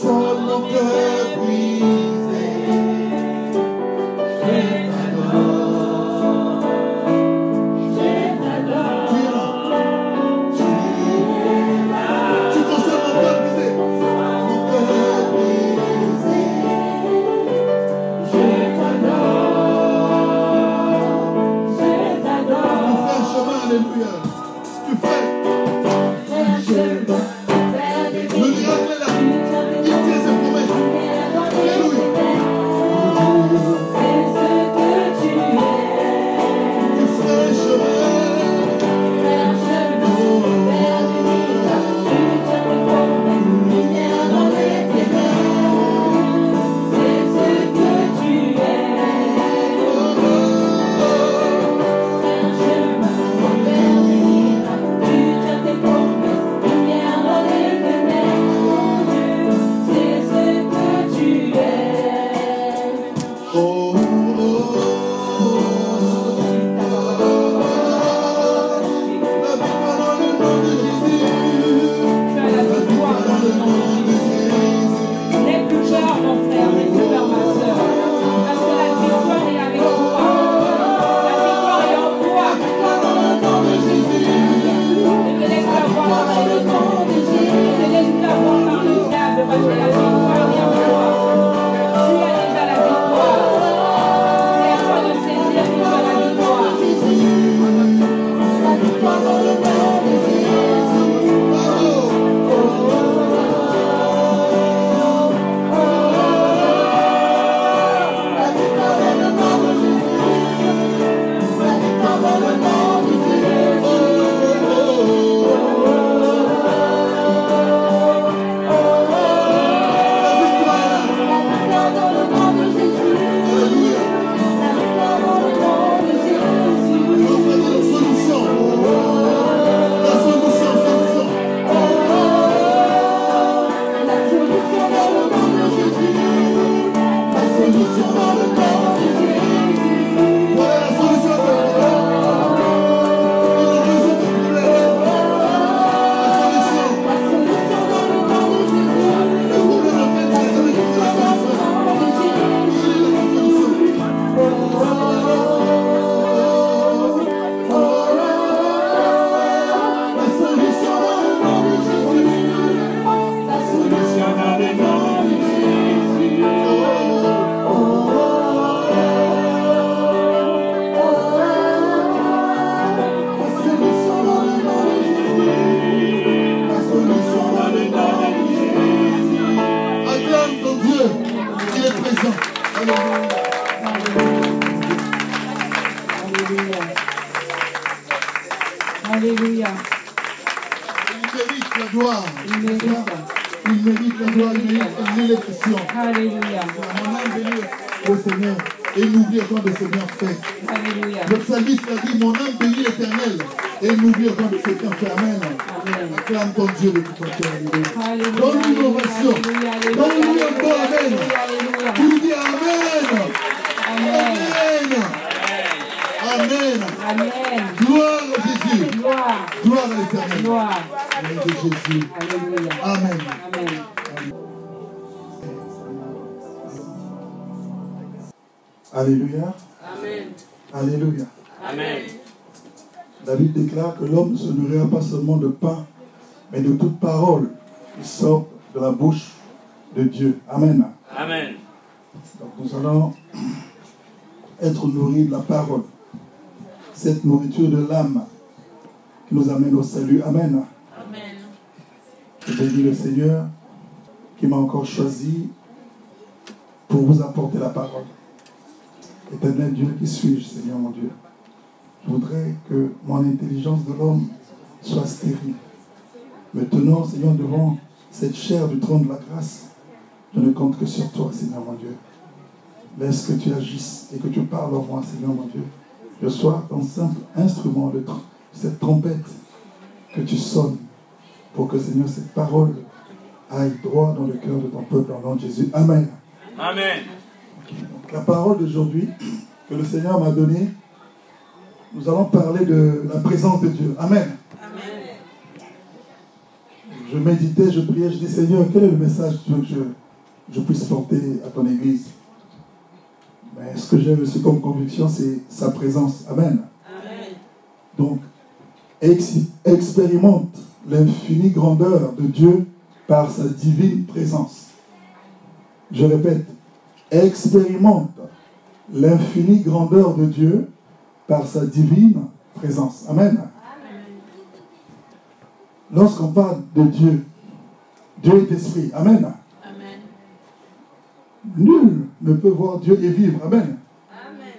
console mon de Dieu. Amen. Amen. Donc nous allons être nourris de la parole. Cette nourriture de l'âme qui nous amène au salut. Amen. Amen. Je bénis le Seigneur qui m'a encore choisi pour vous apporter la parole. Éternel Dieu, qui suis-je, Seigneur mon Dieu? Je voudrais que mon intelligence de l'homme soit stérile. Me tenant, Seigneur, devant cette chair du trône de la grâce, je ne compte que sur toi, Seigneur mon Dieu. Laisse que tu agisses et que tu parles en moi, Seigneur mon Dieu. Je sois un simple instrument de cette trompette que tu sonnes pour que, Seigneur, cette parole aille droit dans le cœur de ton peuple en nom de Jésus. Amen. Amen. Donc, la parole d'aujourd'hui que le Seigneur m'a donnée, nous allons parler de la présence de Dieu. Amen. je méditais, je priais, je dis Seigneur, quel est le message que tu veux que je, je puisse porter à ton Église Mais ce que j'ai reçu comme conviction, c'est sa présence. Amen. Amen. Donc, ex- expérimente l'infinie grandeur de Dieu par sa divine présence. Je répète, expérimente l'infinie grandeur de Dieu par sa divine présence. Amen. Lorsqu'on parle de Dieu, Dieu est esprit. Amen. Nul ne peut voir Dieu et vivre. Amen. Amen.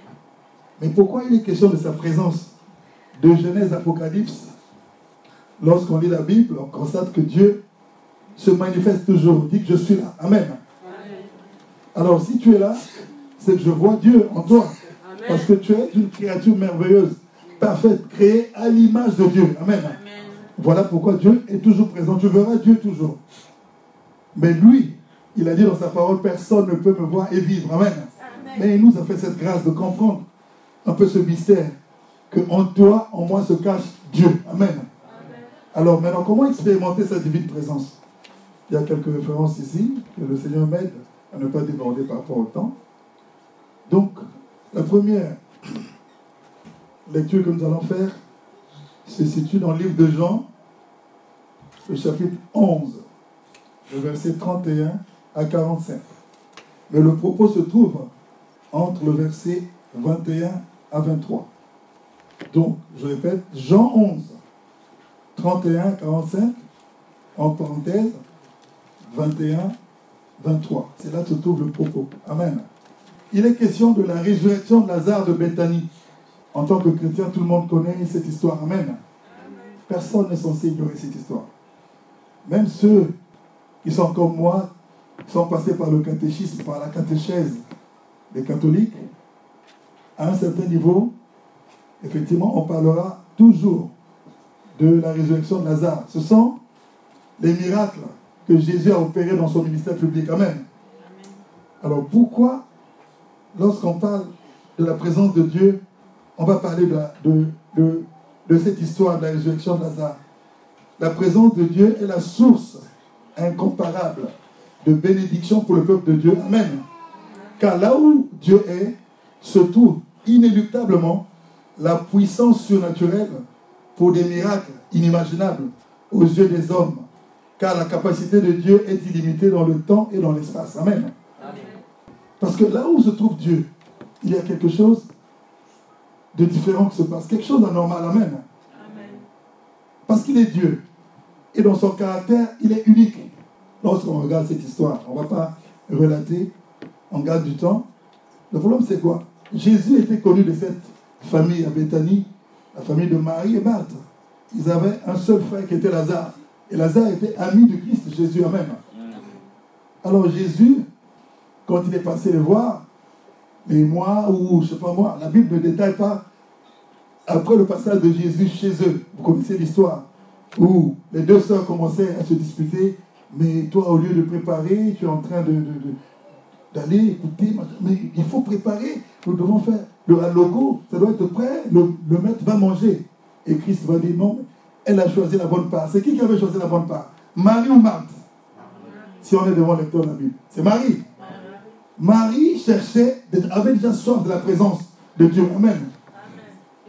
Mais pourquoi il est question de sa présence De Genèse Apocalypse, lorsqu'on lit la Bible, on constate que Dieu se manifeste toujours, dit que je suis là. Amen. Amen. Alors si tu es là, c'est que je vois Dieu en toi. Parce que tu es une créature merveilleuse, parfaite, créée à l'image de Dieu. Amen. Amen. Voilà pourquoi Dieu est toujours présent. Tu verras Dieu toujours. Mais lui, il a dit dans sa parole, personne ne peut me voir et vivre. Amen. Mais il nous a fait cette grâce de comprendre un peu ce mystère, que en toi, en moi se cache Dieu. Amen. Alors maintenant, comment expérimenter sa divine présence? Il y a quelques références ici, que le Seigneur m'aide à ne pas déborder par rapport au temps. Donc, la première lecture que nous allons faire se situe dans le livre de Jean, le chapitre 11, le verset 31 à 45. Mais le propos se trouve entre le verset 21 à 23. Donc, je répète, Jean 11, 31 à 45, en parenthèse, 21, 23. C'est là que se trouve le propos. Amen. Il est question de la résurrection de Lazare de Béthanie. En tant que chrétien, tout le monde connaît cette histoire. Amen. Personne n'est censé ignorer cette histoire. Même ceux qui sont comme moi, sont passés par le catéchisme, par la catéchèse des catholiques, à un certain niveau, effectivement, on parlera toujours de la résurrection de Lazare. Ce sont les miracles que Jésus a opérés dans son ministère public. Amen. Alors pourquoi, lorsqu'on parle de la présence de Dieu, on va parler de, la- de- de- de cette histoire de la résurrection de Lazare? La présence de Dieu est la source incomparable de bénédiction pour le peuple de Dieu. Amen. Car là où Dieu est, se trouve inéluctablement la puissance surnaturelle pour des miracles inimaginables aux yeux des hommes. Car la capacité de Dieu est illimitée dans le temps et dans l'espace. Amen. Parce que là où se trouve Dieu, il y a quelque chose de différent qui se passe, quelque chose d'anormal. Amen. Amen. Parce qu'il est Dieu. Et dans son caractère, il est unique. Lorsqu'on regarde cette histoire, on ne va pas relater, on garde du temps. Le problème, c'est quoi? Jésus était connu de cette famille à Béthanie, la famille de Marie et Marthe. Ils avaient un seul frère qui était Lazare. Et Lazare était ami de Christ Jésus même. Alors Jésus, quand il est passé les voir, les mois ou je sais pas moi, la Bible ne détaille pas après le passage de Jésus chez eux, vous connaissez l'histoire, où les deux sœurs commençaient à se disputer, mais toi, au lieu de préparer, tu es en train de, d'aller écouter, mais il faut préparer, nous devons faire le logo, ça doit être prêt, le, maître va manger. Et Christ va dire non, elle a choisi la bonne part. C'est qui qui avait choisi la bonne part? Marie ou Marthe? Si on est devant le lecteur de la Bible. C'est Marie. Marie cherchait, avait déjà soif de la présence de Dieu. Amen.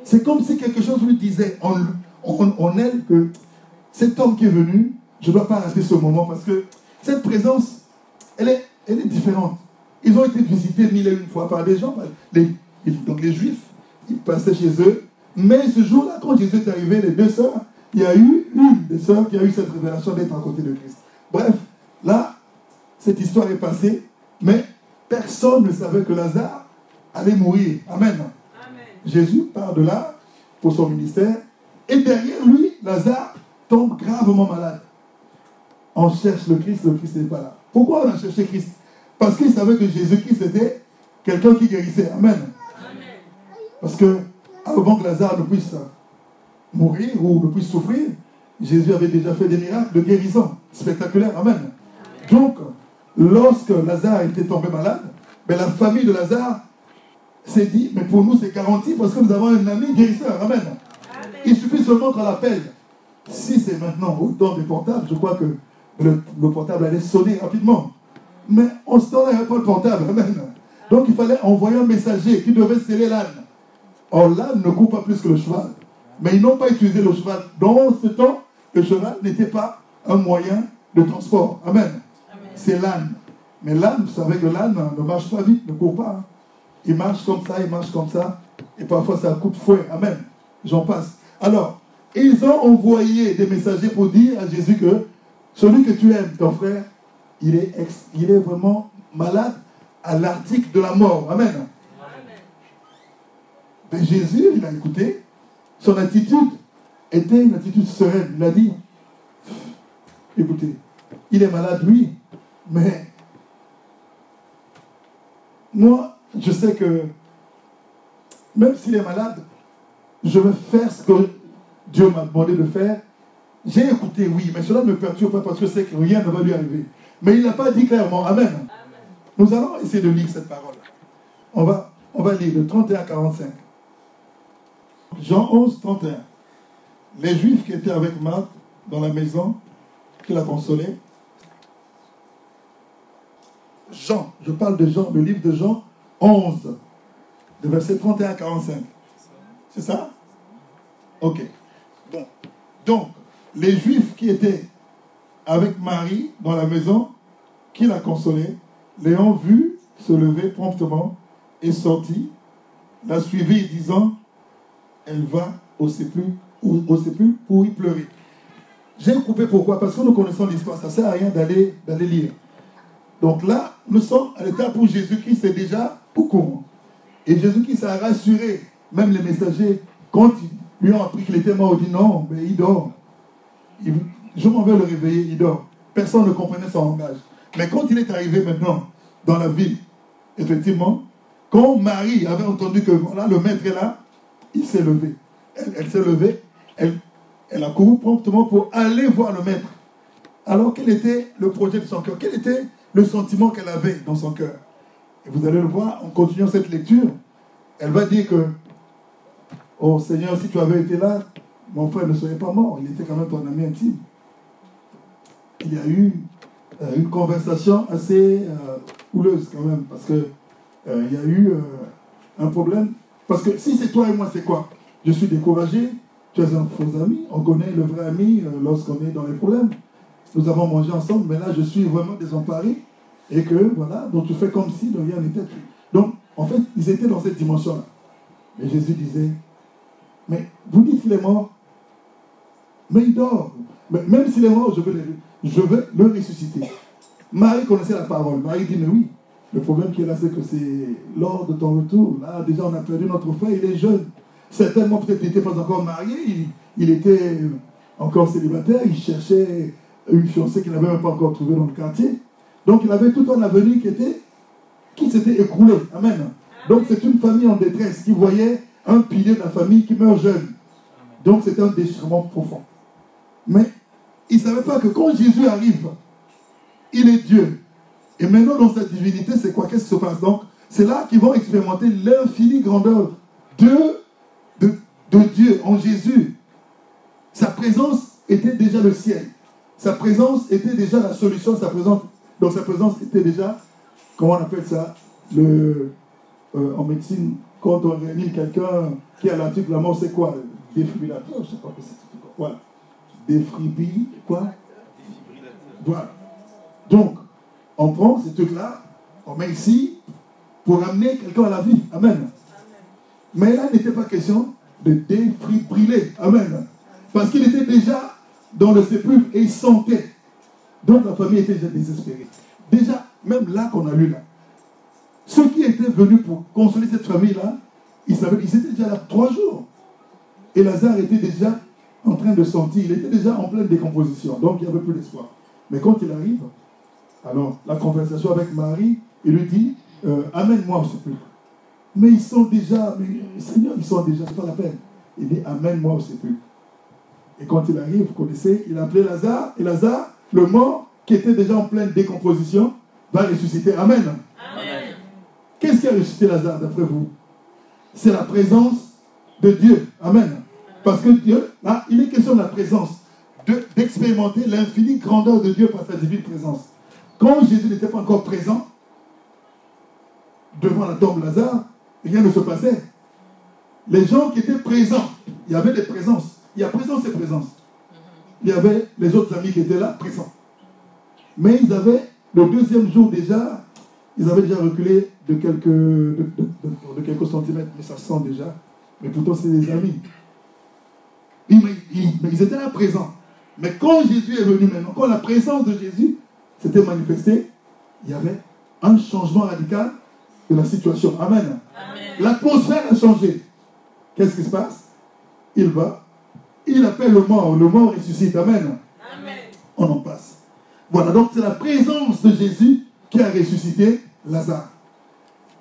C'est comme si quelque chose lui disait en elle que cet homme qui est venu, je ne dois pas rater ce moment parce que cette présence, elle est, elle est différente. Ils ont été visités mille et une fois par des gens, par les, donc les juifs, ils passaient chez eux. Mais ce jour-là, quand Jésus est arrivé, les deux sœurs, il y a eu une des sœurs qui a eu cette révélation d'être à côté de Christ. Bref, là, cette histoire est passée, mais personne ne savait que Lazare allait mourir. Amen. Amen. Jésus part de là pour son ministère. Et derrière lui, Lazare tombe gravement malade. On cherche le Christ, le Christ n'est pas là. Pourquoi on a cherché Christ? Parce qu'il savait que Jésus-Christ était quelqu'un qui guérissait. Amen. Parce que avant que Lazare ne puisse mourir ou ne puisse souffrir, Jésus avait déjà fait des miracles de guérison spectaculaires. Amen. Donc, lorsque Lazare était tombé malade, ben, la famille de Lazare s'est dit, mais pour nous c'est garanti parce que nous avons un ami guérisseur. Amen. Amen. Il suffit seulement qu'on l'appelle. Si c'est maintenant au temps des portables, je crois que le, le portable allait sonner rapidement. Mais en ce temps-là, il n'y avait pas le portable. Amen. Donc il fallait envoyer un messager qui devait sceller l'âne. Or, l'âne ne court pas plus que le cheval. Mais ils n'ont pas utilisé le cheval. Dans ce temps, le cheval n'était pas un moyen de transport. Amen. C'est l'âne. Mais l'âne, vous savez que l'âne ne marche pas vite, ne court pas. hein. Il marche comme ça, il marche comme ça. Et parfois, c'est un coup de fouet. Amen. J'en passe. Alors, ils ont envoyé des messagers pour dire à Jésus que celui que tu aimes, ton frère, il est, ex- il est vraiment malade à l'article de la mort. Amen. Mais Jésus, il a écouté. Son attitude était une attitude sereine. Il a dit, écoutez, il est malade, oui, mais moi, je sais que même s'il est malade, je vais faire ce que Dieu m'a demandé de faire. J'ai écouté, oui, mais cela ne me perturbe pas parce que je sais que rien ne va lui arriver. Mais il n'a pas dit clairement, Amen. Nous allons essayer de lire cette parole. On va, on va lire de 31 à 45. Jean 11, 31. Les Juifs qui étaient avec Marthe dans la maison, qui la consolaient. Jean, je parle de Jean, le livre de Jean 11, de verset 31 à 45. C'est ça? Ok. Bon. Donc, les Juifs qui étaient avec Marie dans la maison, qui la consolait, l'ayant vu se lever promptement et sorti, la suivit disant, elle va au sépulcre, pour y pleurer. J'ai coupé pourquoi? Parce que nous connaissons l'histoire, ça ne sert à rien d'aller lire. Donc là, nous sommes à l'étape où Jésus-Christ est déjà au courant. Et Jésus-Christ a rassuré même les messagers quand ils lui ont appris qu'il était mort. Il dit non, mais il dort. Je m'en vais le réveiller, il dort. Personne ne comprenait son langage. Mais quand il est arrivé maintenant dans la ville, effectivement, quand Marie avait entendu que voilà, le maître est là, il s'est levé. Elle, elle s'est levée, elle, elle a couru promptement pour aller voir le maître. Alors quel était le projet de son cœur? Quel était le sentiment qu'elle avait dans son cœur? Et vous allez le voir en continuant cette lecture. Elle va dire que, oh Seigneur, si tu avais été là, mon frère ne serait pas mort. Il était quand même ton ami intime. Il y a eu euh, une conversation assez euh, houleuse quand même, parce que euh, il y a eu un problème. Parce que si c'est toi et moi, c'est quoi? Je suis découragé, tu es un faux ami, on connaît le vrai ami lorsqu'on est dans les problèmes. Nous avons mangé ensemble, mais là, je suis vraiment désemparé. Et que, voilà, donc tu fais comme si rien n'était. Donc, en fait, ils étaient dans cette dimension-là. Et Jésus disait, mais vous dites qu'il est mort, mais il dort. Même s'il est mort, je veux, le, je le ressusciter. Marie connaissait la parole. Marie dit, mais oui, le problème qui est là, c'est que c'est lors de ton retour. Là, déjà, on a perdu notre frère, il est jeune. Certainement, peut-être, il n'était pas encore marié, il, il était encore célibataire, il cherchait une fiancée qu'il n'avait même pas encore trouvée dans le quartier. Donc, il avait tout un avenir qui était qui s'était écroulé. Amen. Donc, c'est une famille en détresse qui voyait un pilier de la famille qui meurt jeune. Donc, c'était un déchirement profond. Mais il ne savait pas que quand Jésus arrive, il est Dieu. Et maintenant, dans sa divinité, c'est quoi? Qu'est-ce qui se passe Donc, c'est là qu'ils vont expérimenter l'infinie grandeur de, de, Dieu en Jésus. Sa présence était déjà le ciel. Sa présence était déjà la solution. Sa présence, donc, sa présence était déjà, comment on appelle ça? Le, euh, En médecine, quand on réanime quelqu'un qui a l'article de la mort, c'est quoi? Défibrillateur, je ne sais pas que Défibrillateur, quoi Voilà. Donc, on prend ces trucs-là, on met ici pour amener quelqu'un à la vie. Amen. Mais là, il n'était pas question de défibriller. Amen. Parce qu'il était déjà dans le sépulcre et il sentait. Donc la famille était déjà désespérée. Déjà, même là qu'on a lu là, ceux qui étaient venus pour consoler cette famille-là, ils savaient qu'ils étaient déjà là trois jours. Et Lazare était déjà en train de sentir, il était déjà en pleine décomposition. Donc il n'y avait plus d'espoir. Mais quand il arrive, alors la conversation avec Marie, il lui dit euh, Amène-moi au sépulcre. Mais ils sont déjà, mais, Seigneur, ils sont déjà, c'est pas la peine. Il dit Amène-moi au sépulcre. Et quand il arrive, vous connaissez, il a appelé Lazare, et Lazare, le mort, qui était déjà en pleine décomposition, va ressusciter. Amen. Amen. Qu'est-ce qui a ressuscité Lazare, d'après vous? C'est la présence de Dieu. Amen. Parce que Dieu, là, il est question de la présence. de- d'expérimenter l'infinie grandeur de Dieu par sa divine présence. Quand Jésus n'était pas encore présent, devant la tombe Lazare, rien ne se passait. Les gens qui étaient présents, il y avait des présences. Il y a présence et présence. Il y avait les autres amis qui étaient là, présents. Mais ils avaient, le deuxième jour déjà, ils avaient déjà reculé de quelques, de quelques centimètres, mais ça sent déjà. Mais pourtant, c'est des amis. Ils, mais ils étaient là présents. Mais quand Jésus est venu maintenant, quand la présence de Jésus s'était manifestée, il y avait un changement radical de la situation. Amen. L'atmosphère a changé. Qu'est-ce qui se passe? Il va, il appelle le mort, le mort ressuscite. Amen. On en passe. Voilà, donc c'est la présence de Jésus qui a ressuscité Lazare.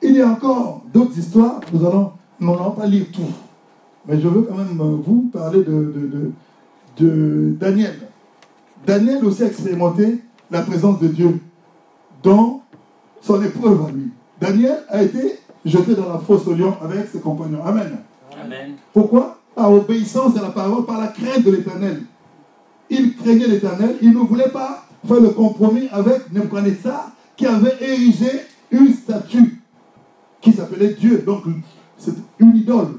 Il y a encore d'autres histoires, nous allons, nous n'allons pas lire tout. Mais je veux quand même euh, vous parler de, de, de- de Daniel. Daniel aussi a expérimenté la présence de Dieu dans son épreuve à lui. Daniel a été jeté dans la fosse au lion avec ses compagnons. Amen. Amen. Pourquoi? Par obéissance à la parole, par la crainte de l'éternel. Il craignait l'éternel, il ne voulait pas faire le compromis avec Nebuchadnezzar qui avait érigé une statue qui s'appelait Dieu. Donc, c'est une idole.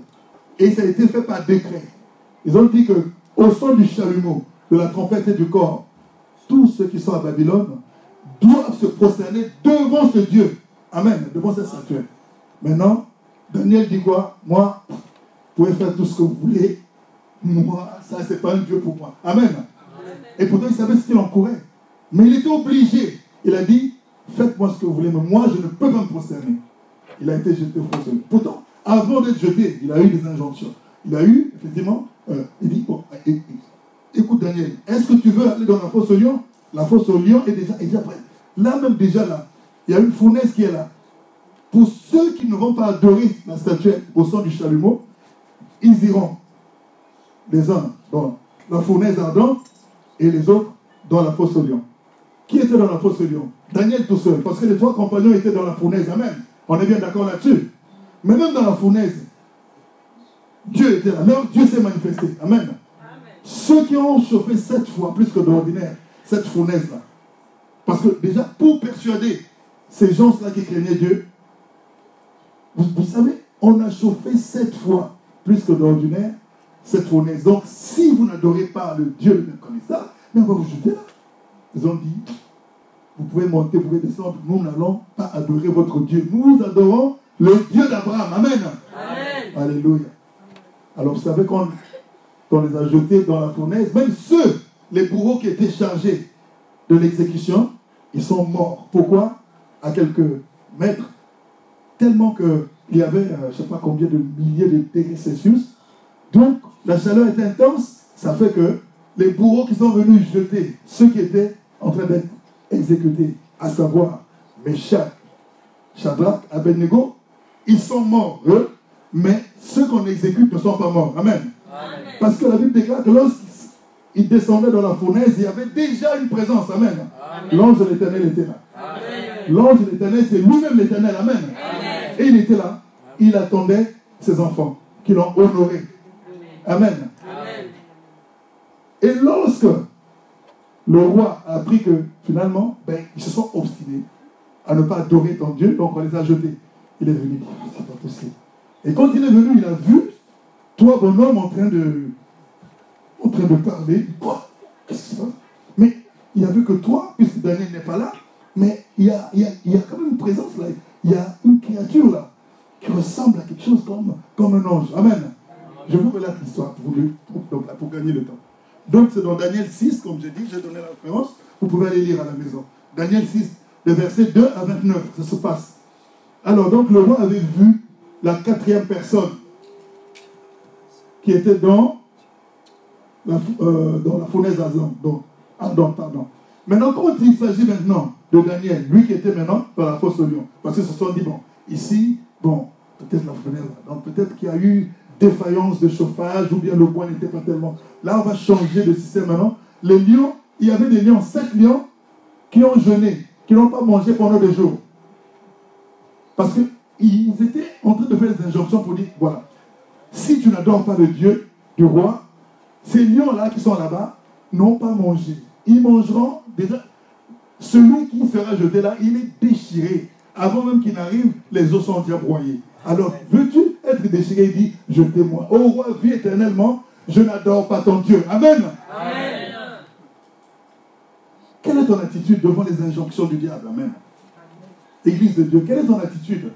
Et ça a été fait par décret. Ils ont dit que au son du chalumeau, de la trompette et du corps, tous ceux qui sont à Babylone doivent se prosterner devant ce Dieu. Amen. Devant cette statue. Maintenant, Daniel dit quoi? Moi, vous pouvez faire tout ce que vous voulez. Moi, ça, c'est pas un Dieu pour moi. Amen. Et pourtant, il savait ce qu'il encourait. Mais il était obligé. Il a dit Faites-moi ce que vous voulez, mais moi, je ne peux pas me prosterner. Il a été jeté au fond. Pourtant, avant d'être jeté, il a eu des injonctions. Il a eu, effectivement, euh, il dit é- Écoute, Daniel, est-ce que tu veux aller dans la fosse au lion? La fosse au lion est déjà, déjà prête. Là, même déjà, là, il y a une fournaise qui est là. Pour ceux qui ne vont pas adorer la statuette au son du chalumeau, ils iront les uns dans la fournaise ardente et les autres dans la fosse au lion. Qui était dans la fosse au lion? Daniel tout seul, parce que les trois compagnons étaient dans la fournaise. Amen. On est bien d'accord là-dessus? Mais même dans la fournaise, Dieu était là. Leur Dieu s'est manifesté. Amen. Ceux qui ont chauffé sept fois plus que d'ordinaire, cette fournaise-là. Parce que déjà, pour persuader ces gens-là qui craignaient Dieu, vous, vous savez, on a chauffé sept fois plus que d'ordinaire cette fournaise. Donc, si vous n'adorez pas le Dieu de Nebuchadnezzar, mais on va vous jeter là. Ils ont dit, vous pouvez monter, vous pouvez descendre, nous n'allons pas adorer votre Dieu. Nous adorons le Dieu d'Abraham. Amen. Alléluia. Alors, vous savez qu'on on les a jetés dans la fournaise, même ceux, les bourreaux qui étaient chargés de l'exécution, ils sont morts. Pourquoi? À quelques mètres, tellement qu'il y avait, euh, je ne sais pas combien de milliers de degrés Celsius. Donc, la chaleur est intense, ça fait que les bourreaux qui sont venus jeter ceux qui étaient en train d'être exécutés, à savoir Meshach, Shadrach, Abednego, ils sont morts, eux, mais ceux qu'on exécute ne sont pas morts. Amen. Parce que la Bible déclare que lorsqu'ils descendaient dans la fournaise, il y avait déjà une présence. Amen. L'ange de l'éternel était là. L'ange de l'éternel, c'est lui-même l'éternel. Amen. Et il était là. Il attendait ses enfants qui l'ont honoré. Amen. Et lorsque le roi a appris que finalement, ben, ils se sont obstinés à ne pas adorer ton Dieu, donc on les a jetés. Il est venu, c'est pas possible. Et quand il est venu, il a vu toi, bonhomme, en train de, en train de parler. Quoi? Qu'est-ce qui se passe? Mais il a vu que toi, puisque Daniel n'est pas là, mais il y, a, il, y a, il y a quand même une présence là. Il y a une créature là qui ressemble à quelque chose comme, comme un ange. Amen. Je vous relate l'histoire pour, le- pour- pour gagner le temps. Donc c'est dans Daniel 6, comme j'ai dit, j'ai donné la référence. Vous pouvez aller lire à la maison. Daniel 6, les versets 2 à 29, ça se passe. Alors donc le roi avait vu la quatrième personne qui était dans la, euh, dans la fournaise ardente. Donc. Maintenant, quand il s'agit maintenant de Daniel, lui qui était maintenant dans la fosse au lion, parce qu'ils se sont dit, bon, ici, bon, peut-être la fournaise, donc peut-être qu'il y a eu défaillance de chauffage, ou bien le bois n'était pas tellement... Là, on va changer de système maintenant. Les lions, il y avait des lions, sept lions, qui ont jeûné, qui n'ont pas mangé pendant des jours. Parce qu'ils étaient en train de faire des injonctions pour dire, voilà, si tu n'adores pas le Dieu du roi, ces lions-là qui sont là-bas, n'ont pas mangé. Ils mangeront déjà. Celui qui sera jeté là, il est déchiré. Avant même qu'il n'arrive, les os sont déjà broyés. Alors, veux-tu être déchiré? Il dit, jetez-moi. Ô roi, vis éternellement, je n'adore pas ton Dieu. Amen. Amen. Quelle est ton attitude devant les injonctions du diable? Amen. Église de Dieu, quelle est ton attitude?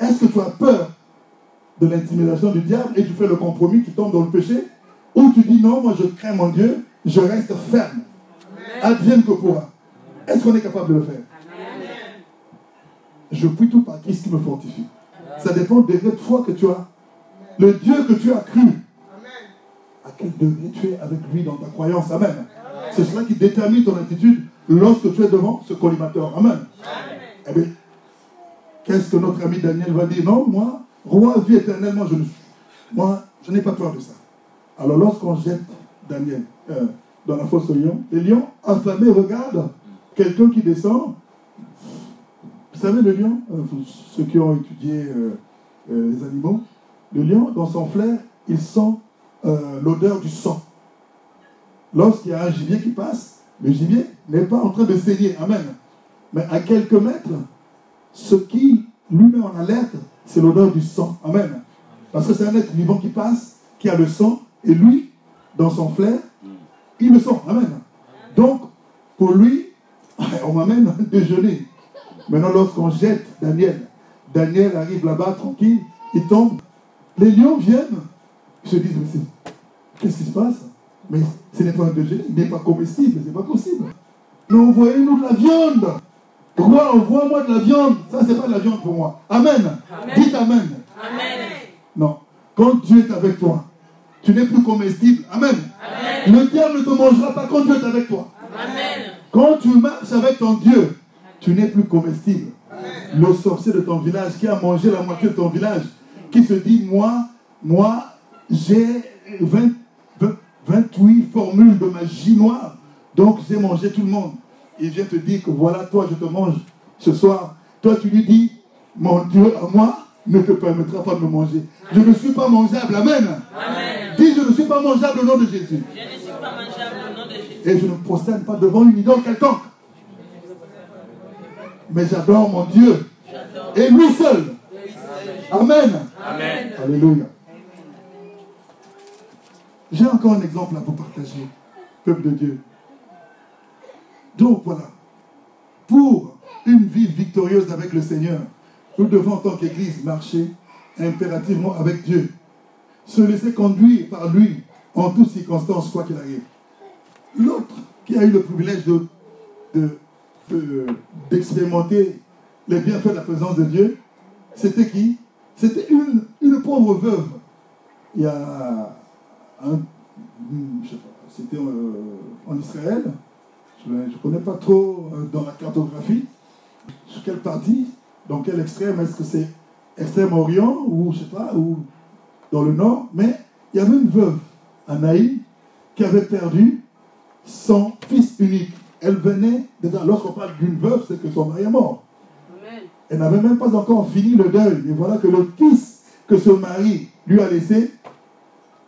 Est-ce que tu as peur de l'intimidation du diable et tu fais le compromis, tu tombes dans le péché? Ou tu dis non, moi je crains mon Dieu, je reste ferme. Advienne que pourra. Est-ce qu'on est capable de le faire? Je puis tout par Christ qui me fortifie. Ça dépend des degré de foi que tu as. Le Dieu que tu as cru, à quel degré tu es avec lui dans ta croyance? Amen. C'est cela qui détermine ton attitude lorsque tu es devant ce collimateur. Amen. Eh bien, qu'est-ce que notre ami Daniel va dire? Non, moi, roi, vie éternellement, je ne suis. Moi, je n'ai pas peur de ça. Alors, lorsqu'on jette Daniel euh, dans la fosse aux lions, les lions affamés regardent quelqu'un qui descend. Vous savez, le lion, euh, ceux qui ont étudié euh, les animaux, le lion, dans son flair, il sent l'odeur du sang. Lorsqu'il y a un gibier qui passe, le gibier n'est pas en train de saigner. Amen. Mais à quelques mètres, ce qui lui met en alerte, c'est l'odeur du sang. Amen. Parce que c'est un être vivant qui passe, qui a le sang, et lui, dans son flair, il le sent. Amen. Donc, pour lui, on m'amène déjeuner. Maintenant, lorsqu'on jette Daniel, Daniel arrive là-bas tranquille, il tombe. Les lions viennent, ils se disent, mais qu'est-ce qui se passe? Mais ce n'est pas un déjeuner, il n'est pas comestible, c'est pas possible. Mais envoyez-nous de la viande. Roi, envoie-moi de la viande. Ça, c'est pas de la viande pour moi. Amen. Dites amen. Amen. Non. Quand Dieu est avec toi, tu n'es plus comestible. Amen. Le diable ne te mangera pas quand Dieu est avec toi. Amen. Quand tu marches avec ton Dieu, tu n'es plus comestible. Le sorcier de ton village qui a mangé la moitié de ton village, qui se dit, moi, moi, j'ai 20, 28 formules de magie noire. Donc j'ai mangé tout le monde. Il vient te dire que voilà, toi, je te mange ce soir. Toi, tu lui dis, mon Dieu à moi ne te permettra pas de me manger. Je ne suis pas mangeable. Amen. Amen. Dis, je ne suis pas mangeable au nom de Jésus. Je ne suis pas mangeable au nom de Jésus. Et je ne prosterne pas devant une idole quelconque. Mais j'adore mon Dieu. Et lui seul. Amen. Amen. Alléluia. J'ai encore un exemple à vous partager, peuple de Dieu. Donc voilà, pour une vie victorieuse avec le Seigneur, nous devons en tant qu'Église marcher impérativement avec Dieu, se laisser conduire par lui en toutes circonstances, quoi qu'il arrive. L'autre qui a eu le privilège de, de- d'expérimenter les bienfaits de la présence de Dieu, c'était qui? C'était une, pauvre veuve. Il y a un, je sais pas, c'était euh, en Israël. Je ne connais pas trop euh, dans la cartographie. Sur quelle partie Dans quel extrême Est-ce que c'est extrême-orient ou je sais pas, ou dans le nord? Mais il y avait une veuve, Anaï, qui avait perdu son fils unique. Elle venait, déjà, lorsqu'on parle d'une veuve, c'est que son mari est mort. Amen. Elle n'avait même pas encore fini le deuil. Et voilà que le fils que ce mari lui a laissé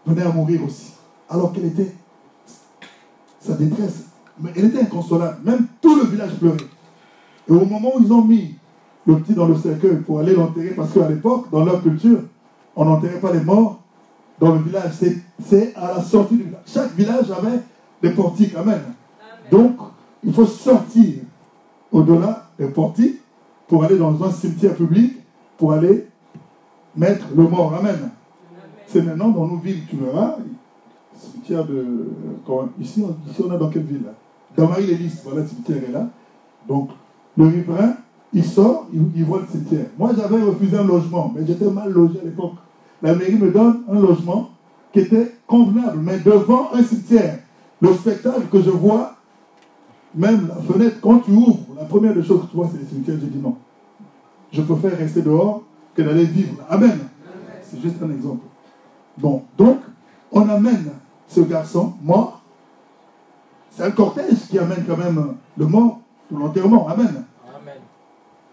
venait à mourir aussi. Alors qu'elle était sa détresse. Mais elle était inconsolable. Même tout le village pleurait. Et au moment où ils ont mis le petit dans le cercueil pour aller l'enterrer, parce qu'à l'époque, dans leur culture, on n'enterrait pas les morts dans le village. C'est- à la sortie du village. Chaque village avait des portiques. Amen. Donc, il faut sortir au-delà des portiques pour aller dans un cimetière public, pour aller mettre le mort. Amen. C'est maintenant dans nos villes, tu verras, cimetière de... quand- ici, on, ici, on est dans quelle ville là? Dans Marie-Lélis, voilà, le cimetière est là. Donc, le riverain, il sort, il, il voit le cimetière. Moi, j'avais refusé un logement, mais j'étais mal logé à l'époque. La mairie me donne un logement qui était convenable, mais devant un cimetière. Le spectacle que je vois, même la fenêtre, quand tu ouvres, la première des choses que tu vois, c'est le cimetière. Je dis non. Je préfère rester dehors que d'aller vivre. Amen. C'est juste un exemple. Bon, donc, on amène ce garçon mort. C'est un cortège qui amène quand même le mort pour l'enterrement. Amen. Amen.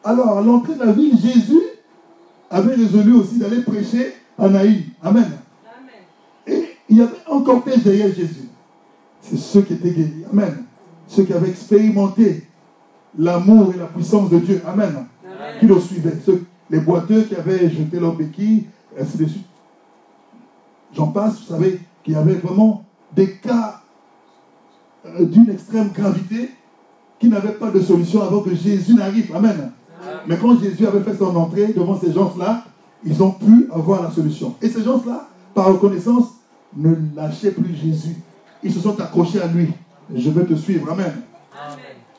Alors, à l'entrée de la ville, Jésus avait résolu aussi d'aller prêcher à Naïm. Amen. Amen. Et il y avait un cortège derrière Jésus. C'est ceux qui étaient guéris. Amen. Ceux qui avaient expérimenté l'amour et la puissance de Dieu. Amen. Qui le suivaient. Ceux, les boiteux qui avaient jeté leur béquille, ainsi de suite. J'en passe, vous savez, qu'il y avait vraiment des cas euh, d'une extrême gravité qui n'avaient pas de solution avant que Jésus n'arrive. Amen. Mais quand Jésus avait fait son entrée devant ces gens-là, ils ont pu avoir la solution. Et ces gens-là, par reconnaissance, ne lâchaient plus Jésus. Ils se sont accrochés à lui. Je vais te suivre. Amen.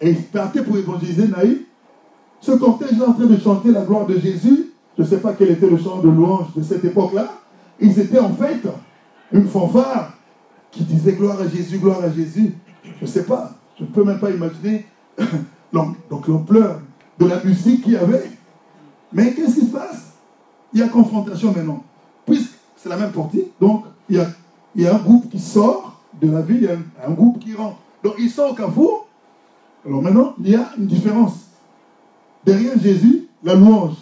Et ils partaient pour évangéliser Naïf. Ce cortège-là en train de chanter la gloire de Jésus, je ne sais pas quel était le chant de louange de cette époque-là, ils étaient en fait une fanfare qui disait gloire à Jésus, gloire à Jésus. Je ne sais pas, je ne peux même pas imaginer donc l'ampleur de la musique qu'il y avait. Mais qu'est-ce qui se passe? Il y a confrontation maintenant. Puisque c'est la même partie, donc il y, a, il y a un groupe qui sort de la ville, il y a un, groupe qui rentre. Donc il sort au carrefour. Alors maintenant, il y a une différence. Derrière Jésus, la louange.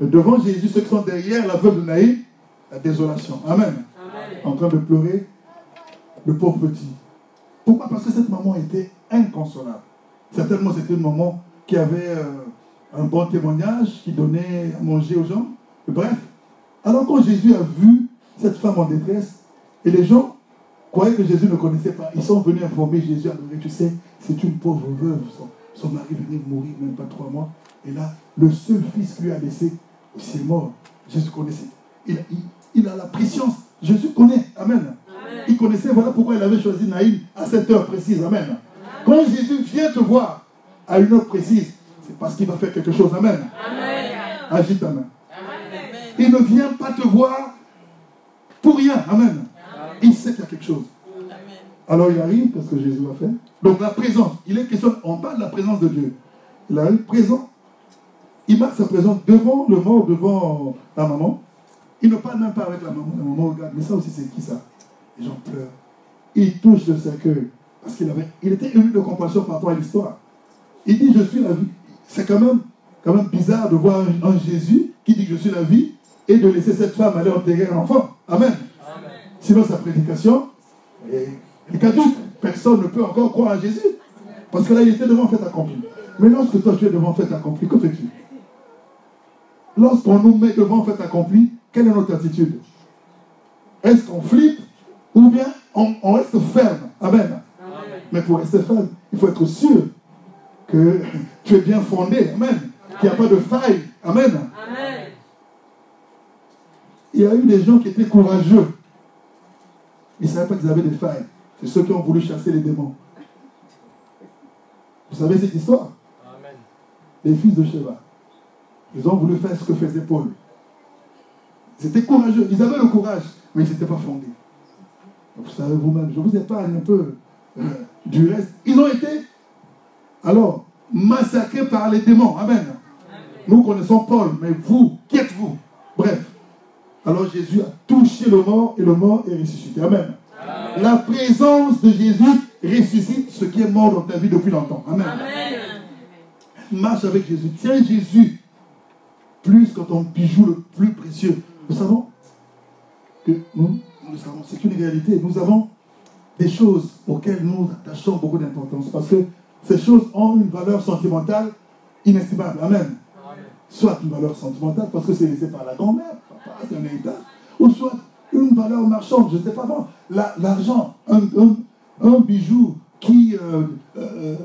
devant Jésus, ceux qui sont derrière la veuve de Naïm, la désolation. Amen. En train de pleurer le pauvre petit. Pourquoi? Parce que cette maman était inconsolable. Certainement, c'était une maman qui avait euh, un bon témoignage, qui donnait à manger aux gens. Bref. Alors quand Jésus a vu cette femme en détresse, et les gens croyaient que Jésus ne connaissait pas, ils sont venus informer Jésus, à tu sais, c'est une pauvre veuve, son, mari venait de mourir même pas trois mois, et là, le seul fils lui a laissé, aussi est mort. Jésus connaissait. Il, il, a la préscience. Jésus connaît. Amen. Il connaissait, voilà pourquoi il avait choisi Naïm à cette heure précise. Amen. Quand Jésus vient te voir à une heure précise, c'est parce qu'il va faire quelque chose. Amen. Agite ta main. Il ne vient pas te voir pour rien. Amen. Il sait qu'il y a quelque chose. Alors il arrive, parce que Jésus va faire? Donc la présence, il est question, on parle de la présence de Dieu. Il arrive présent. Il marque sa présence devant le mort, devant la maman. Il ne parle même pas avec la maman. La maman regarde, mais ça aussi c'est qui ça? Les gens pleurent. Il touche le cercueil. Parce qu'il avait, il était ému de compassion par rapport à l'histoire. Il dit, je suis la vie. C'est quand même, quand même bizarre de voir un, Jésus qui dit que je suis la vie et de laisser cette femme aller enterrer un enfant. Amen. Sinon, sa prédication est caduque. Personne ne peut encore croire à Jésus. Parce que là, il était devant fait accompli. Mais lorsque toi, tu es devant fait accompli, que fais-tu? Lorsqu'on nous met devant fait accompli, quelle est notre attitude? Est-ce qu'on flippe? Ou bien on reste ferme Amen. Mais pour rester ferme, il faut être sûr que tu es bien fondé. Amen. Qu'il n'y a pas de faille. Amen. Il y a eu des gens qui étaient courageux. Ils ne savaient pas qu'ils avaient des failles. C'est ceux qui ont voulu chasser les démons. Vous savez cette histoire? Amen. Les fils de Sheva. Ils ont voulu faire ce que faisait Paul. Ils étaient courageux. Ils avaient le courage, mais ils n'étaient pas fondés. Vous savez vous-même, je vous épargne un peu euh, du reste. Ils ont été, alors, massacrés par les démons. Amen. Nous connaissons Paul, mais vous, qui êtes-vous? Bref. Alors Jésus a touché le mort et le mort est ressuscité. Amen. La présence de Jésus ressuscite ce qui est mort dans ta vie depuis longtemps. Amen. Marche avec Jésus. Tiens Jésus plus que ton bijou le plus précieux. Nous savons que nous, nous savons, c'est une réalité. Nous avons des choses auxquelles nous attachons beaucoup d'importance parce que ces choses ont une valeur sentimentale inestimable. Amen. Soit une valeur sentimentale parce que c'est laissé par la grand-mère, papa, c'est un héritage, ou soit une valeur marchande, je ne sais pas bon. L'argent, un, un, bijou qui, euh, euh,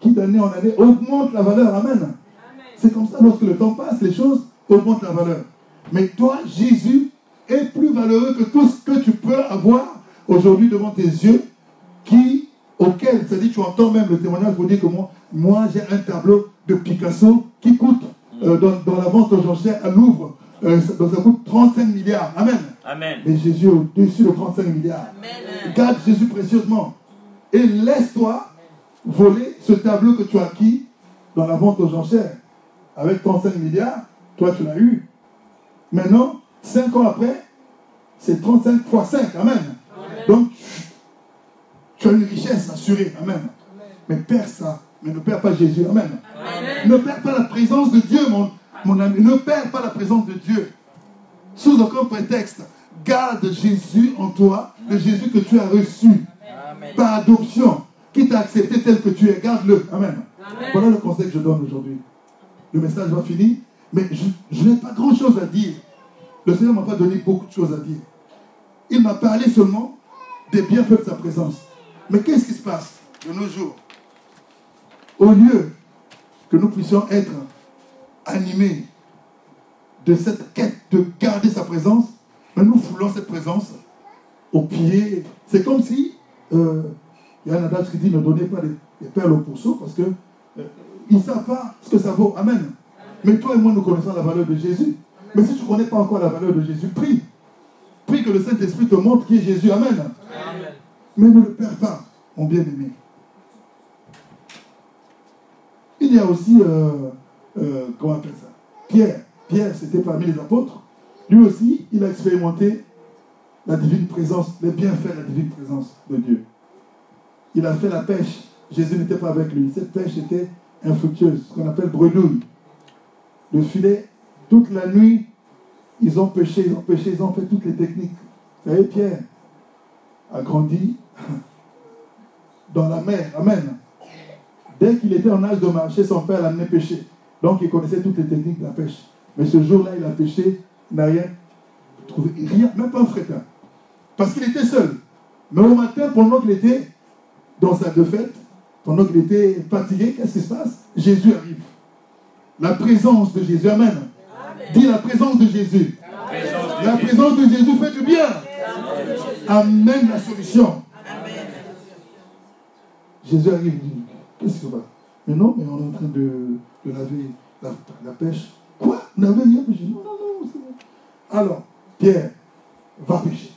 qui d'année en année augmente la valeur. Amen. C'est comme ça, lorsque le temps passe, les choses augmentent la valeur. Mais toi, Jésus, est plus valeureux que tout ce que tu peux avoir aujourd'hui devant tes yeux, qui, auquel, c'est-à-dire tu entends même le témoignage pour dire que moi, moi j'ai un tableau de Picasso qui coûte euh, dans, la vente aux enchères à Louvre, euh, ça, coûte 35 milliards. Amen. Amen. Mais Jésus au-dessus de 35 milliards. Amen. Garde Jésus précieusement. Et laisse-toi voler ce tableau que tu as acquis dans la vente aux enchères. Avec 35 milliards, toi tu l'as eu. Maintenant, 5 ans après, c'est 35 fois 5. Amen. Donc, tu as une richesse assurée. Amen. Mais perds ça. Mais ne perds pas Jésus. Amen. Ne perds pas la présence de Dieu, mon, mon ami. Ne perds pas la présence de Dieu. Sous aucun prétexte. Garde Jésus en toi, le Jésus que tu as reçu par adoption, qui t'a accepté tel que tu es. Garde-le. Amen. Voilà le conseil que je donne aujourd'hui. Le message va finir, mais je, je n'ai pas grand-chose à dire. Le Seigneur ne m'a pas donné beaucoup de choses à dire. Il m'a parlé seulement des bienfaits de sa présence. Mais qu'est-ce qui se passe de nos jours Au lieu que nous puissions être animés de cette quête de garder sa présence, mais nous foulons cette présence au pied. C'est comme si, euh, il y a un adage qui dit ne donnez pas des, perles au pourceau parce que euh, ils ne savent pas ce que ça vaut. Amen. Mais toi et moi, nous connaissons la valeur de Jésus. Mais si tu ne connais pas encore la valeur de Jésus, prie. Prie que le Saint-Esprit te montre qui est Jésus. Amen. Amen. Mais ne le perds pas, mon bien-aimé. Il y a aussi, euh, euh, comment on appelle ça? Pierre. Pierre, c'était parmi les apôtres. Lui aussi, il a expérimenté la divine présence, les bienfaits de la divine présence de Dieu. Il a fait la pêche. Jésus n'était pas avec lui. Cette pêche était infructueuse, ce qu'on appelle bredouille. Le filet, toute la nuit, ils ont pêché, ils ont pêché, ils ont fait toutes les techniques. Vous savez, Pierre a grandi dans la mer. Amen. Dès qu'il était en âge de marcher, son père l'a amené pêcher. Donc il connaissait toutes les techniques de la pêche. Mais ce jour-là, il a pêché, il n'a rien trouvé. Rien, même pas un frétin. Parce qu'il était seul. Mais au matin, pendant qu'il était dans sa défaite, pendant qu'il était fatigué, qu'est-ce qui se passe? Jésus arrive. La présence de Jésus. Amen. Dis la présence de Jésus. La présence de Jésus fait du bien. Amène la solution. Jésus arrive et dit Qu'est-ce que va Mais non, mais on est en train de, laver la, pêche. Quoi? Vous n'avez rien pêché Non, non, non, c'est bon. Alors, Pierre, va pêcher.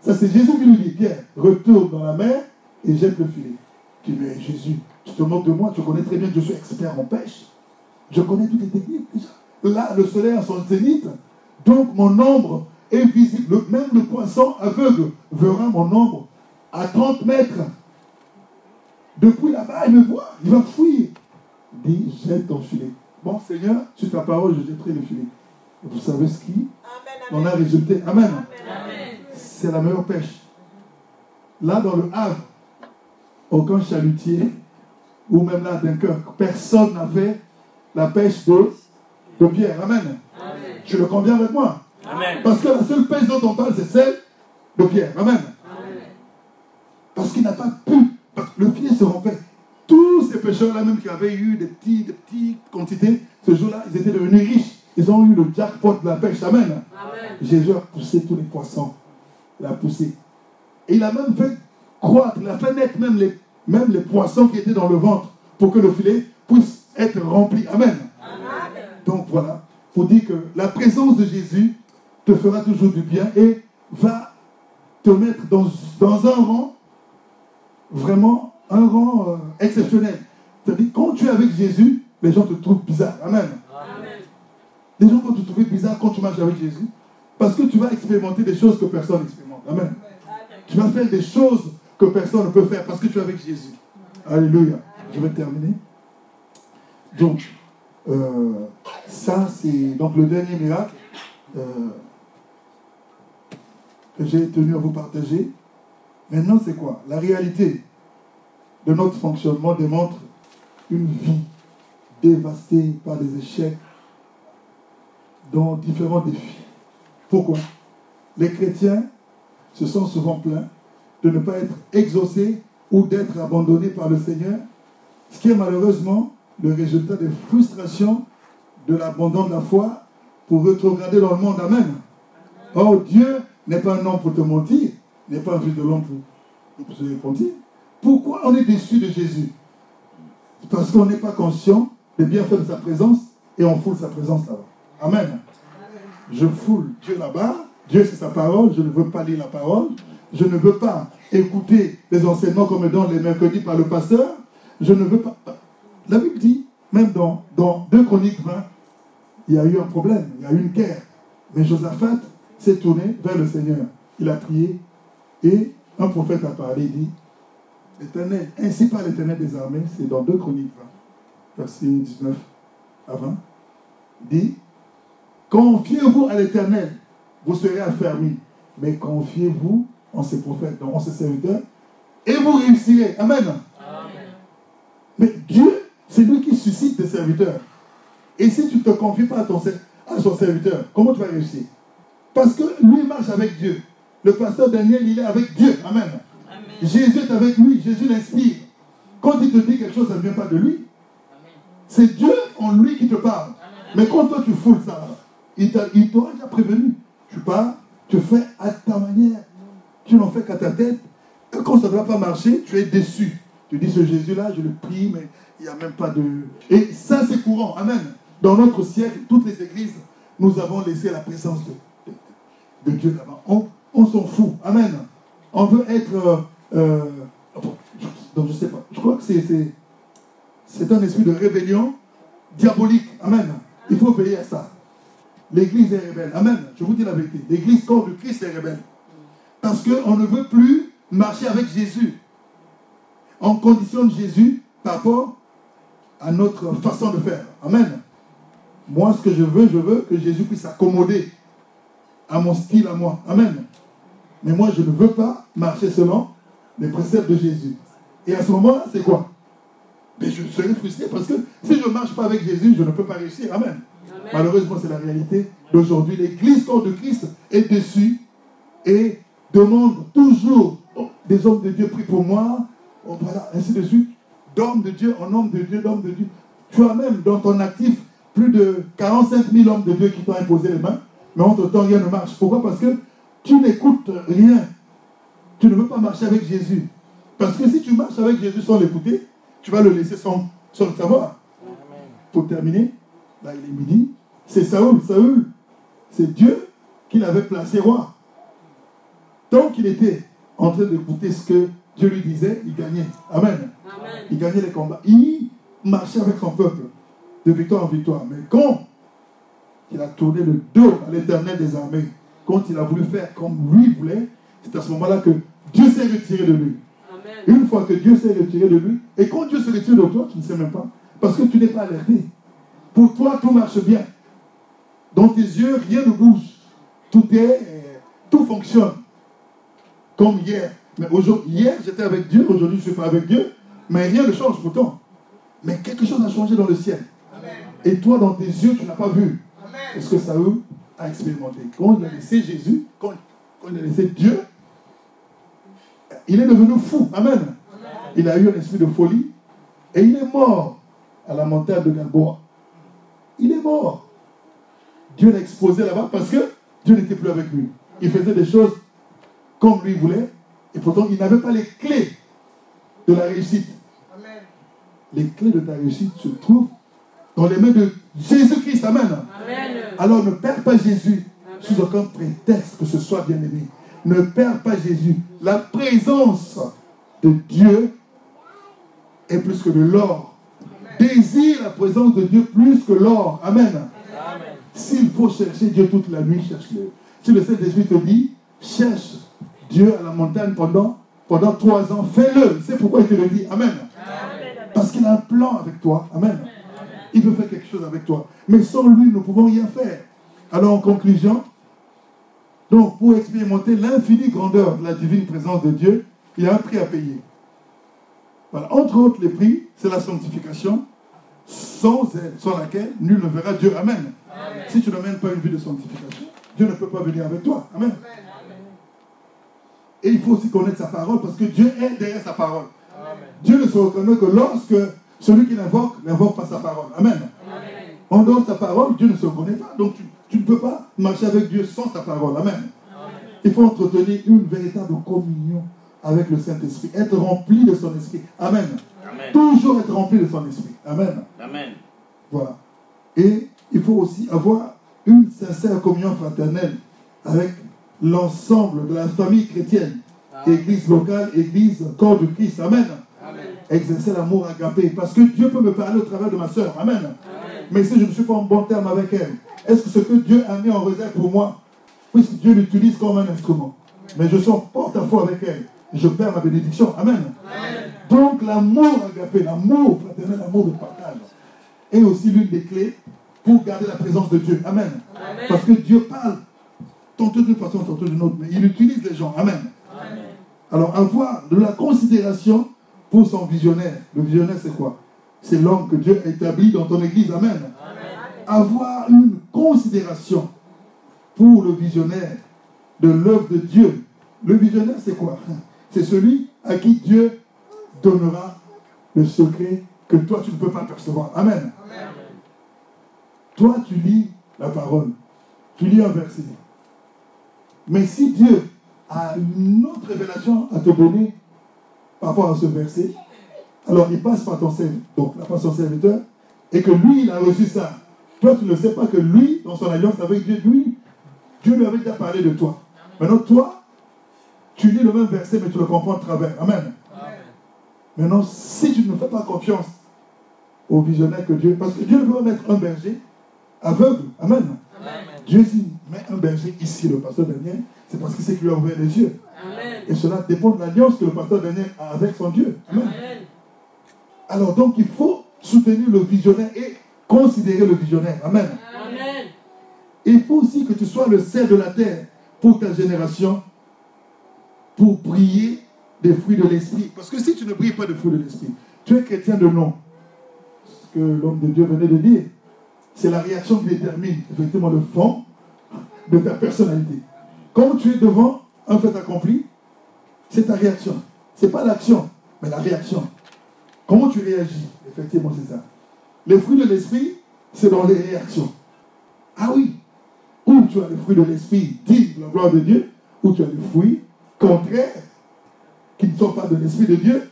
Ça, c'est Jésus qui lui dit Pierre, retourne dans la mer et jette le filet. Tu dis Mais Jésus, tu te moques de moi, tu connais très bien je suis expert en pêche. Je connais toutes les techniques déjà. Là, le soleil a son zénith, donc mon ombre est visible. Le- même le poisson aveugle verra mon ombre à 30 mètres. Depuis là-bas, il me voit, il va fuir. Il dit, jette ton filet. Bon, Seigneur, sur ta parole, je jetterai le filet. Et vous savez ce qui en a résulté Amen. C'est la meilleure pêche. Là, dans le Havre, aucun chalutier, ou même là, à Dunkerque, personne n'avait la pêche de, de pierre. Amen. Tu le conviens avec moi Amen. Parce que la seule pêche dont on parle, c'est celle de pierre. Amen. Parce qu'il n'a pas pu. Parce que le filet se rompait. Tous ces pêcheurs-là, même qui avaient eu des, petits, des petites quantités, ce jour-là, ils étaient devenus riches. Ils ont eu le jackpot de la pêche. Amen. Jésus a poussé tous les poissons. Il a poussé. Et il a même fait croître, il a fait naître même les, même les poissons qui étaient dans le ventre pour que le filet puisse être rempli. Amen. Donc voilà, pour dire que la présence de Jésus te fera toujours du bien et va te mettre dans, dans un rang, vraiment un rang euh, exceptionnel. C'est-à-dire, quand tu es avec Jésus, les gens te trouvent bizarre. Amen. Les gens vont te trouver bizarre quand tu marches avec Jésus. Parce que tu vas expérimenter des choses que personne n'expérimente. Amen. Tu vas faire des choses que personne ne peut faire parce que tu es avec Jésus. Alléluia. Je vais terminer. Donc, euh, ça, c'est donc le dernier miracle euh, que j'ai tenu à vous partager. Maintenant, c'est quoi? La réalité de notre fonctionnement démontre une vie dévastée par des échecs dans différents défis. Pourquoi? Les chrétiens se sont souvent plaints de ne pas être exaucés ou d'être abandonnés par le Seigneur, ce qui est malheureusement le résultat des frustrations de l'abandon de la foi pour rétrograder dans le monde. Amen. Or, Dieu n'est pas un homme pour te mentir, n'est pas un fils de l'homme pour, se repentir. Pourquoi on est déçu de Jésus? Parce qu'on n'est pas conscient des bienfaits de sa présence et on foule sa présence là-bas. Amen. Je foule Dieu là-bas. Dieu, c'est sa parole. Je ne veux pas lire la parole. Je ne veux pas écouter les enseignements comme dans les mercredis par le pasteur. Je ne veux pas. La Bible dit, même dans, dans 2 Chroniques 20, il y a eu un problème, il y a eu une guerre. Mais Josaphat s'est tourné vers le Seigneur. Il a prié et un prophète a parlé, il dit, Éternel, ainsi par l'Éternel des armées, c'est dans 2 Chroniques 20, verset 19 à 20, dit, Confiez-vous à l'Éternel vous serez affermis. Mais confiez-vous en ces prophètes, en ces serviteurs, et vous réussirez. Amen. Mais Dieu, c'est lui qui suscite des serviteurs. Et si tu ne te confies pas à, ton, à son serviteur, comment tu vas réussir? Parce que lui marche avec Dieu. Le pasteur Daniel, il est avec Dieu. Amen. Jésus est avec lui. Jésus l'inspire. Quand il te dit quelque chose, ça ne vient pas de lui. C'est Dieu en lui qui te parle. Mais quand toi tu foules ça, il t'aura déjà prévenu. Tu pars, tu fais à ta manière. Tu n'en fais qu'à ta tête. Et quand ça ne va pas marcher, tu es déçu. Tu dis ce Jésus-là, je le prie, mais il n'y a même pas de. Et ça, c'est courant. Amen. Dans notre siècle, toutes les églises, nous avons laissé la présence de, Dieu là-bas. On, s'en fout. Amen. On veut être. Euh, euh, donc je sais pas. Je crois que c'est, un esprit de rébellion diabolique. Amen. Il faut veiller à ça. L'église est rebelle. Amen. Je vous dis la vérité. L'église corps de Christ est rebelle. Parce qu'on ne veut plus marcher avec Jésus. On conditionne Jésus par rapport à notre façon de faire. Amen. Moi, ce que je veux, je veux que Jésus puisse s'accommoder à mon style, à moi. Amen. Mais moi, je ne veux pas marcher selon les préceptes de Jésus. Et à ce moment-là, c'est quoi? Mais je serai frustré parce que si je ne marche pas avec Jésus, je ne peux pas réussir. Amen. Malheureusement, c'est la réalité d'aujourd'hui. L'Église corps de Christ est dessus et demande toujours oh, des hommes de Dieu, prie pour moi, oh, voilà, ainsi de suite. D'hommes de Dieu en homme de Dieu, d'hommes de Dieu. Tu as même dans ton actif plus de 45 000 hommes de Dieu qui t'ont imposé les mains, mais entre-temps, rien ne marche. Pourquoi? Parce que tu n'écoutes rien. Tu ne veux pas marcher avec Jésus. Parce que si tu marches avec Jésus sans l'écouter, tu vas le laisser sans, sans le savoir. Pour terminer, là il est midi, c'est Saül. Saül, c'est Dieu qui l'avait placé roi. Tant qu'il était en train d'écouter ce que Dieu lui disait, il gagnait. Amen. Il gagnait les combats. Il marchait avec son peuple de victoire en victoire. Mais quand il a tourné le dos à l'éternel des armées, quand il a voulu faire comme lui voulait, c'est à ce moment-là que Dieu s'est retiré de lui. Une fois que Dieu s'est retiré de lui, et quand Dieu se retire de toi, tu ne sais même pas, parce que tu n'es pas alerté. Pour toi, tout marche bien. Dans tes yeux, rien ne bouge. Tout est, tout fonctionne. Comme hier. Mais hier, j'étais avec Dieu, aujourd'hui, je ne suis pas avec Dieu. Mais rien ne change pourtant. Mais quelque chose a changé dans le ciel. Et toi, dans tes yeux, tu n'as pas vu. est ce que ça a expérimenté? Quand il a laissé Jésus, quand, quand il a laissé Dieu, il est devenu fou. Amen. Il a eu un esprit de folie et il est mort à la montagne de Galboa. Il est mort. Dieu l'a exposé là-bas parce que Dieu n'était plus avec lui. Il faisait des choses comme lui voulait et pourtant il n'avait pas les clés de la réussite. Les clés de ta réussite se trouvent dans les mains de Jésus-Christ. Amen. Alors ne perds pas Jésus sous aucun prétexte que ce soit bien aimé ne perds pas Jésus. La présence de Dieu est plus que de l'or. Désire la présence de Dieu plus que l'or. Amen. S'il faut chercher Dieu toute la nuit, cherche-le. Si le Saint-Esprit te dit, cherche Dieu à la montagne pendant, pendant trois ans, fais-le. C'est pourquoi il te le dit. Amen. Parce qu'il a un plan avec toi. Amen. Il veut faire quelque chose avec toi. Mais sans lui, nous ne pouvons rien faire. Alors en conclusion, donc, pour expérimenter l'infinie grandeur de la divine présence de Dieu, il y a un prix à payer. Voilà. Entre autres, les prix, c'est la sanctification, sans elle, sans laquelle nul ne verra Dieu. Amen. Si tu n'amènes pas une vie de sanctification, Dieu ne peut pas venir avec toi. Amen. Et il faut aussi connaître sa parole, parce que Dieu est derrière sa parole. Dieu ne se reconnaît que lorsque celui qui l'invoque n'invoque pas sa parole. Amen. En dehors de sa parole, Dieu ne se reconnaît pas. Donc tu tu ne peux pas marcher avec Dieu sans sa parole. Amen. Il faut entretenir une véritable communion avec le Saint-Esprit. Être rempli de son esprit. Amen. Toujours être rempli de son esprit. Amen. Amen. Voilà. Et il faut aussi avoir une sincère communion fraternelle avec l'ensemble de la famille chrétienne. Église locale, église, corps de Christ. Amen. Amen. Exercer l'amour agapé. Parce que Dieu peut me parler au travers de ma soeur. Amen. Mais si je ne suis pas en bon terme avec elle, est-ce que ce que Dieu a mis en réserve pour moi, puisque Dieu l'utilise comme un instrument, mais je suis en porte-à-faux avec elle, je perds ma bénédiction. Amen. Donc l'amour agapé, l'amour fraternel, l'amour de partage, est aussi l'une des clés pour garder la présence de Dieu. Amen. Parce que Dieu parle tantôt d'une façon, tantôt d'une autre, mais il utilise les gens. Amen. Alors, avoir de la considération pour son visionnaire. Le visionnaire, c'est quoi? C'est l'homme que Dieu a établi dans ton église. Amen. Avoir une considération pour le visionnaire de l'œuvre de Dieu. Le visionnaire, c'est quoi? C'est celui à qui Dieu donnera le secret que toi, tu ne peux pas percevoir. Amen. Toi, tu lis la parole. Tu lis un verset. Mais si Dieu a une autre révélation à te donner par rapport à ce verset, alors il passe par ton serviteur, donc la son serviteur, et que lui, il a reçu ça. Toi, tu ne sais pas que lui, dans son alliance avec Dieu, lui, Dieu lui avait déjà parlé de toi. Maintenant, toi, tu lis le même verset, mais tu le comprends de travers. Amen. Maintenant, si tu ne fais pas confiance au visionnaire que Dieu, parce que Dieu veut mettre un berger aveugle. Amen. Dieu dit, met un berger ici, le pasteur Daniel, c'est parce qu'il sait qu'il lui a ouvert les yeux. Et cela dépend de l'alliance que le pasteur Daniel a avec son Dieu. Amen. Alors donc, il faut soutenir le visionnaire et considérer le visionnaire. Amen. Amen. Il faut aussi que tu sois le sel de la terre pour ta génération, pour briller des fruits de l'esprit. Parce que si tu ne brilles pas des fruits de l'esprit, tu es chrétien de nom. Ce que l'homme de Dieu venait de dire, c'est la réaction qui détermine effectivement le fond de ta personnalité. Quand tu es devant un fait accompli, c'est ta réaction. Ce n'est pas l'action, mais la réaction. Comment tu réagis Effectivement, c'est ça. Les fruits de l'esprit, c'est dans les réactions. Ah oui, ou tu as les fruits de l'esprit dignes de la gloire de Dieu, ou tu as les fruits contraires qui ne sont pas de l'esprit de Dieu,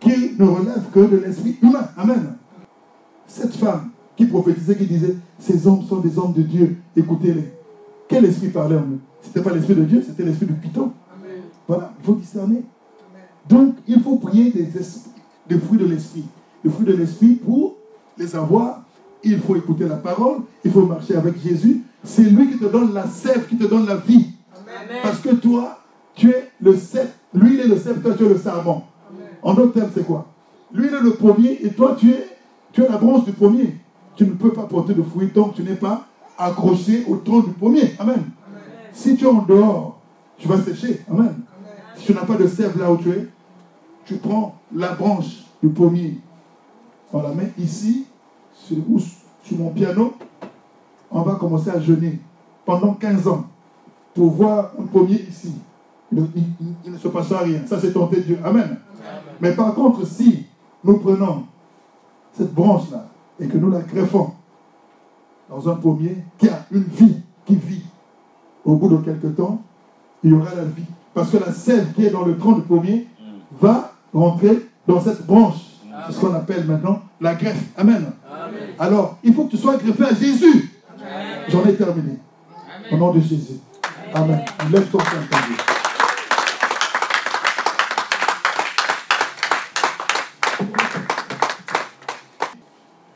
qui ne relèvent que de l'esprit humain. Amen. Cette femme qui prophétisait, qui disait, ces hommes sont des hommes de Dieu, écoutez-les. Quel esprit parlait en eux? Ce n'était pas l'esprit de Dieu, c'était l'esprit du python. Voilà, il faut discerner. Donc, il faut prier des, des fruits de l'esprit. Les fruits de l'esprit, pour les avoir, il faut écouter la parole, il faut marcher avec Jésus. C'est lui qui te donne la sève, qui te donne la vie. Parce que toi, tu es le sceptre. Lui, il est le sceptre, toi, tu es le serment. En d'autres termes, c'est quoi? Lui, il est le premier et toi, tu es, tu es la branche du premier. Tu ne peux pas porter de fruits tant que tu n'es pas accroché au tronc du premier. Amen. Si tu es en dehors, tu vas sécher. Amen. Si tu n'as pas de sève là où tu es, tu prends la branche du pommier. On la met ici, sur, sur mon piano. On va commencer à jeûner pendant 15 ans pour voir un pommier ici. Il, ne se passera rien. Ça, c'est tenter Dieu. Amen. Mais par contre, si nous prenons cette branche-là et que nous la greffons dans un pommier qui a une vie, qui vit, au bout de quelques temps, il y aura la vie. Parce que la sève qui est dans le tronc du pommier va rentrer dans cette branche. C'est ce qu'on appelle maintenant la greffe. Amen. Alors, il faut que tu sois greffé à Jésus. J'en ai terminé. Au nom de Jésus. Amen. Lève ton Saint-Esprit.